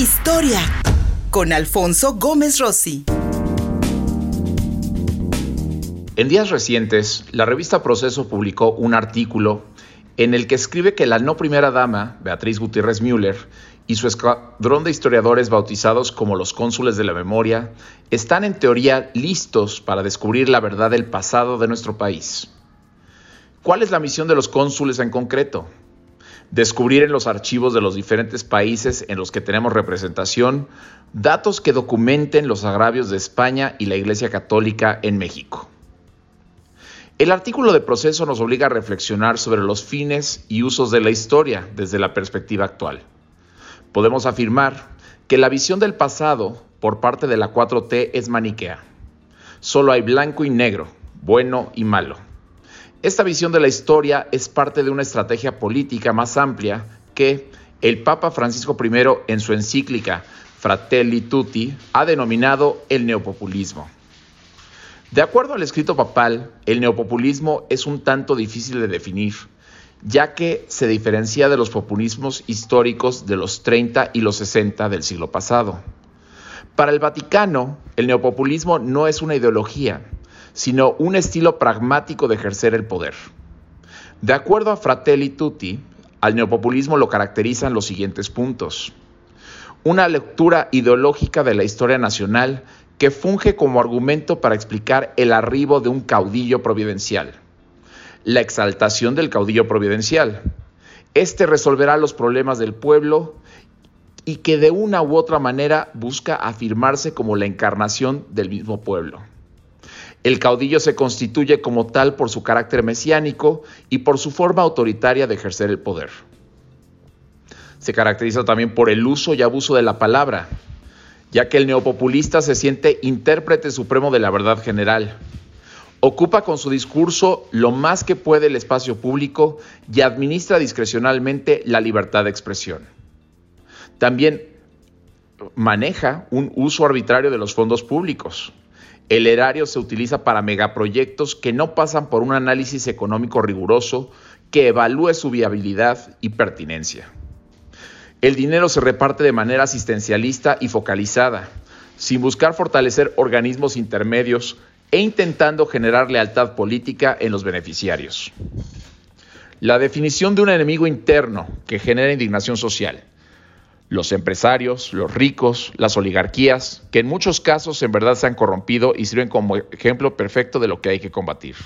Historia con Alfonso Gómez Rossi. En días recientes, la revista Proceso publicó un artículo en el que escribe que la no primera dama, Beatriz Gutiérrez Müller, y su escuadrón de historiadores bautizados como los cónsules de la memoria, están en teoría listos para descubrir la verdad del pasado de nuestro país. ¿Cuál es la misión de los cónsules en concreto? Descubrir en los archivos de los diferentes países en los que tenemos representación datos que documenten los agravios de España y la Iglesia Católica en México. El artículo de proceso nos obliga a reflexionar sobre los fines y usos de la historia desde la perspectiva actual. Podemos afirmar que la visión del pasado por parte de la 4T es maniquea. Solo hay blanco y negro, bueno y malo. Esta visión de la historia es parte de una estrategia política más amplia que el Papa Francisco I en su encíclica Fratelli Tutti ha denominado el neopopulismo. De acuerdo al escrito papal, el neopopulismo es un tanto difícil de definir, ya que se diferencia de los populismos históricos de los 30 y los 60 del siglo pasado. Para el Vaticano, el neopopulismo no es una ideología, sino un estilo pragmático de ejercer el poder. De acuerdo a Fratelli Tutti, al neopopulismo lo caracterizan los siguientes puntos. Una lectura ideológica de la historia nacional que funge como argumento para explicar el arribo de un caudillo providencial. La exaltación del caudillo providencial. Este resolverá los problemas del pueblo y que de una u otra manera busca afirmarse como la encarnación del mismo pueblo. El caudillo se constituye como tal por su carácter mesiánico y por su forma autoritaria de ejercer el poder. Se caracteriza también por el uso y abuso de la palabra, ya que el neopopulista se siente intérprete supremo de la verdad general. Ocupa con su discurso lo más que puede el espacio público y administra discrecionalmente la libertad de expresión. También maneja un uso arbitrario de los fondos públicos. El erario se utiliza para megaproyectos que no pasan por un análisis económico riguroso que evalúe su viabilidad y pertinencia. El dinero se reparte de manera asistencialista y focalizada, sin buscar fortalecer organismos intermedios e intentando generar lealtad política en los beneficiarios. La definición de un enemigo interno que genera indignación social. Los empresarios, los ricos, las oligarquías, que en muchos casos en verdad se han corrompido y sirven como ejemplo perfecto de lo que hay que combatir.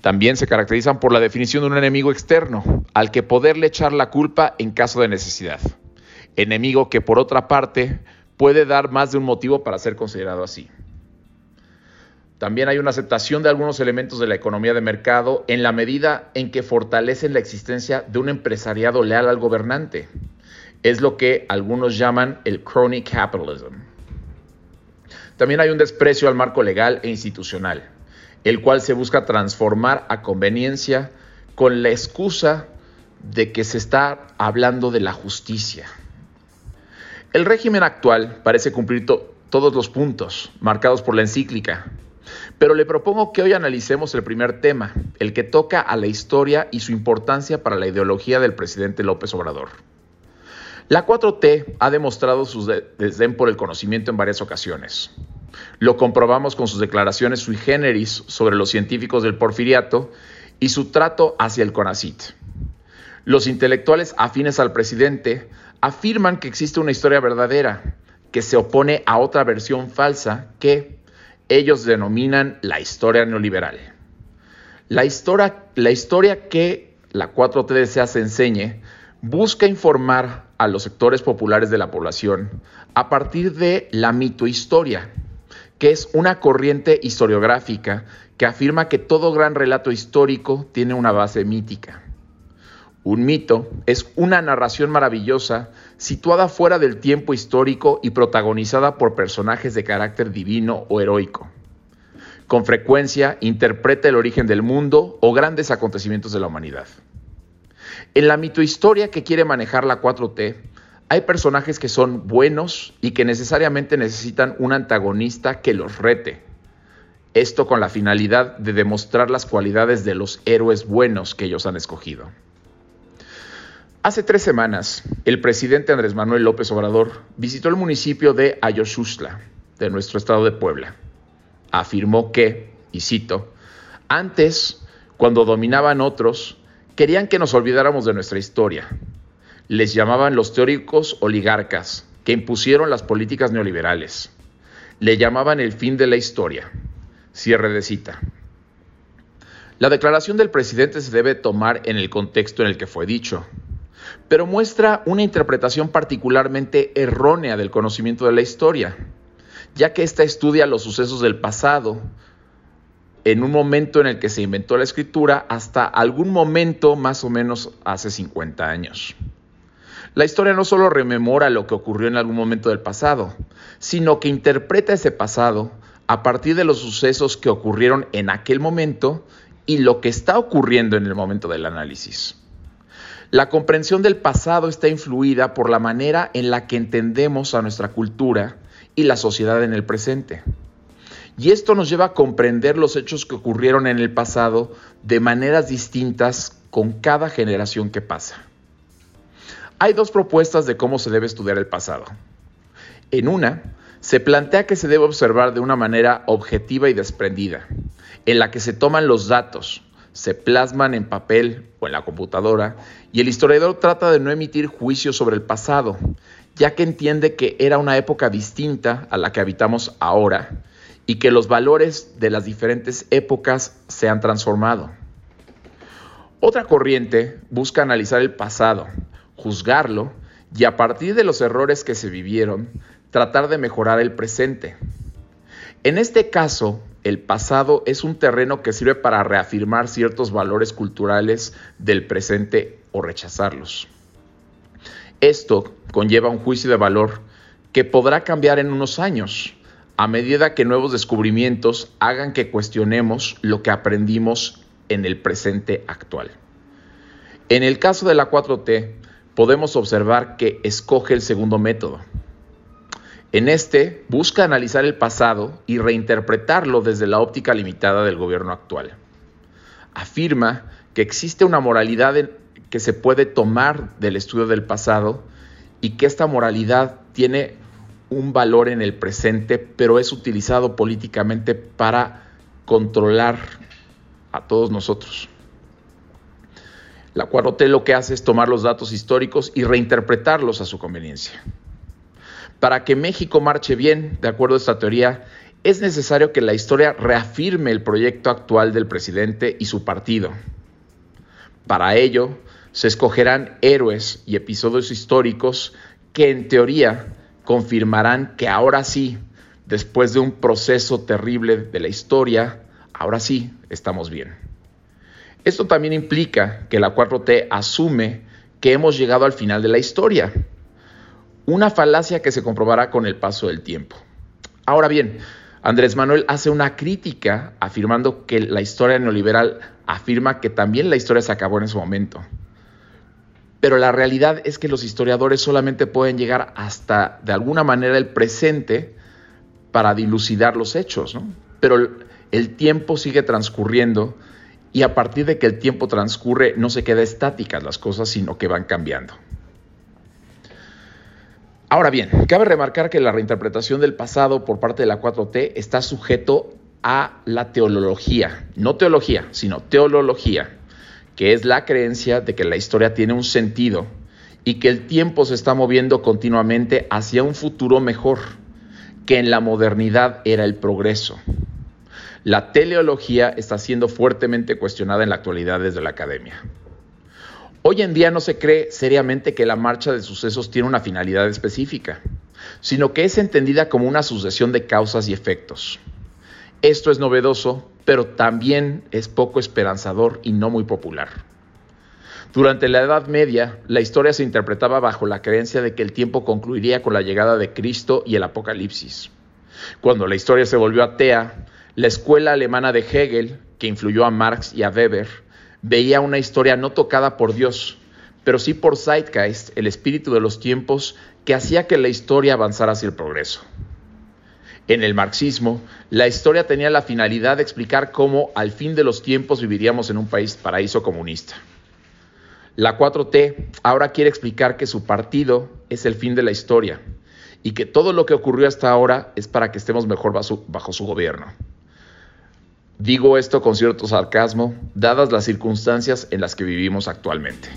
También se caracterizan por la definición de un enemigo externo, al que poderle echar la culpa en caso de necesidad. Enemigo que por otra parte puede dar más de un motivo para ser considerado así. También hay una aceptación de algunos elementos de la economía de mercado en la medida en que fortalecen la existencia de un empresariado leal al gobernante. Es lo que algunos llaman el crony capitalism. También hay un desprecio al marco legal e institucional el cual se busca transformar a conveniencia con la excusa de que se está hablando de la justicia. El régimen actual parece cumplir todos los puntos marcados por la encíclica, pero le propongo que hoy analicemos el primer tema, el que toca a la historia y su importancia para la ideología del presidente López Obrador. La 4T ha demostrado su desdén por el conocimiento en varias ocasiones. Lo comprobamos con sus declaraciones sui generis sobre los científicos del porfiriato y su trato hacia el CONACIT. Los intelectuales afines al presidente afirman que existe una historia verdadera que se opone a otra versión falsa que ellos denominan la historia neoliberal. La historia, la historia que la 4T se enseñe busca informar a los sectores populares de la población a partir de la mitohistoria, que es una corriente historiográfica que afirma que todo gran relato histórico tiene una base mítica. Un mito es una narración maravillosa situada fuera del tiempo histórico y protagonizada por personajes de carácter divino o heroico. Con frecuencia interpreta el origen del mundo o grandes acontecimientos de la humanidad. En la mitohistoria que quiere manejar la 4T, hay personajes que son buenos y que necesariamente necesitan un antagonista que los rete. Esto con la finalidad de demostrar las cualidades de los héroes buenos que ellos han escogido. Hace tres semanas, el presidente Andrés Manuel López Obrador visitó el municipio de Ayoshustla, de nuestro estado de Puebla. Afirmó que, y cito, antes, cuando dominaban otros, querían que nos olvidáramos de nuestra historia. Les llamaban los teóricos oligarcas, que impusieron las políticas neoliberales. Le llamaban el fin de la historia. Cierre de cita. La declaración del presidente se debe tomar en el contexto en el que fue dicho, pero muestra una interpretación particularmente errónea del conocimiento de la historia, ya que ésta estudia los sucesos del pasado, en un momento en el que se inventó la escritura hasta algún momento más o menos hace 50 años. La historia no solo rememora lo que ocurrió en algún momento del pasado, sino que interpreta ese pasado a partir de los sucesos que ocurrieron en aquel momento y lo que está ocurriendo en el momento del análisis. La comprensión del pasado está influida por la manera en la que entendemos a nuestra cultura y la sociedad en el presente. Y esto nos lleva a comprender los hechos que ocurrieron en el pasado de maneras distintas con cada generación que pasa. Hay dos propuestas de cómo se debe estudiar el pasado. En una, se plantea que se debe observar de una manera objetiva y desprendida, en la que se toman los datos, se plasman en papel o en la computadora, y el historiador trata de no emitir juicios sobre el pasado, ya que entiende que era una época distinta a la que habitamos ahora y que los valores de las diferentes épocas se han transformado. Otra corriente busca analizar el pasado, juzgarlo y a partir de los errores que se vivieron, tratar de mejorar el presente. En este caso, el pasado es un terreno que sirve para reafirmar ciertos valores culturales del presente o rechazarlos. Esto conlleva un juicio de valor que podrá cambiar en unos años, a medida que nuevos descubrimientos hagan que cuestionemos lo que aprendimos en el presente actual. En el caso de la 4T, podemos observar que escoge el segundo método, en este busca analizar el pasado y reinterpretarlo desde la óptica limitada del gobierno actual. Afirma que existe una moralidad que se puede tomar del estudio del pasado y que esta moralidad tiene un valor en el presente, pero es utilizado políticamente para controlar a todos nosotros. La 4T lo que hace es tomar los datos históricos y reinterpretarlos a su conveniencia. Para que México marche bien, de acuerdo a esta teoría, es necesario que la historia reafirme el proyecto actual del presidente y su partido. Para ello, se escogerán héroes y episodios históricos que en teoría confirmarán que ahora sí, después de un proceso terrible de la historia, ahora sí estamos bien. Esto también implica que la 4T asume que hemos llegado al final de la historia una falacia que se comprobará con el paso del tiempo. Ahora bien, Andrés Manuel hace una crítica afirmando que la historia neoliberal afirma que también la historia se acabó en ese momento. Pero la realidad es que los historiadores solamente pueden llegar hasta, de alguna manera, el presente para dilucidar los hechos. Pero el tiempo sigue transcurriendo y a partir de que el tiempo transcurre no se queda estáticas las cosas, sino que van cambiando. Ahora bien, cabe remarcar que la reinterpretación del pasado por parte de la 4T está sujeto a la teología, no teología, sino teología, que es la creencia de que la historia tiene un sentido y que el tiempo se está moviendo continuamente hacia un futuro mejor, que en la modernidad era el progreso. La teleología está siendo fuertemente cuestionada en la actualidad desde la academia. Hoy en día no se cree seriamente que la marcha de sucesos tiene una finalidad específica, sino que es entendida como una sucesión de causas y efectos. Esto es novedoso, pero también es poco esperanzador y no muy popular. Durante la Edad Media, la historia se interpretaba bajo la creencia de que el tiempo concluiría con la llegada de Cristo y el Apocalipsis. Cuando la historia se volvió atea, la escuela alemana de Hegel, que influyó a Marx y a Weber, veía una historia no tocada por Dios, pero sí por Zeitgeist, el espíritu de los tiempos que hacía que la historia avanzara hacia el progreso. En el marxismo, la historia tenía la finalidad de explicar cómo al fin de los tiempos viviríamos en un país paraíso comunista. La 4T ahora quiere explicar que su partido es el fin de la historia y que todo lo que ocurrió hasta ahora es para que estemos mejor bajo, su gobierno. Digo esto con cierto sarcasmo, dadas las circunstancias en las que vivimos actualmente.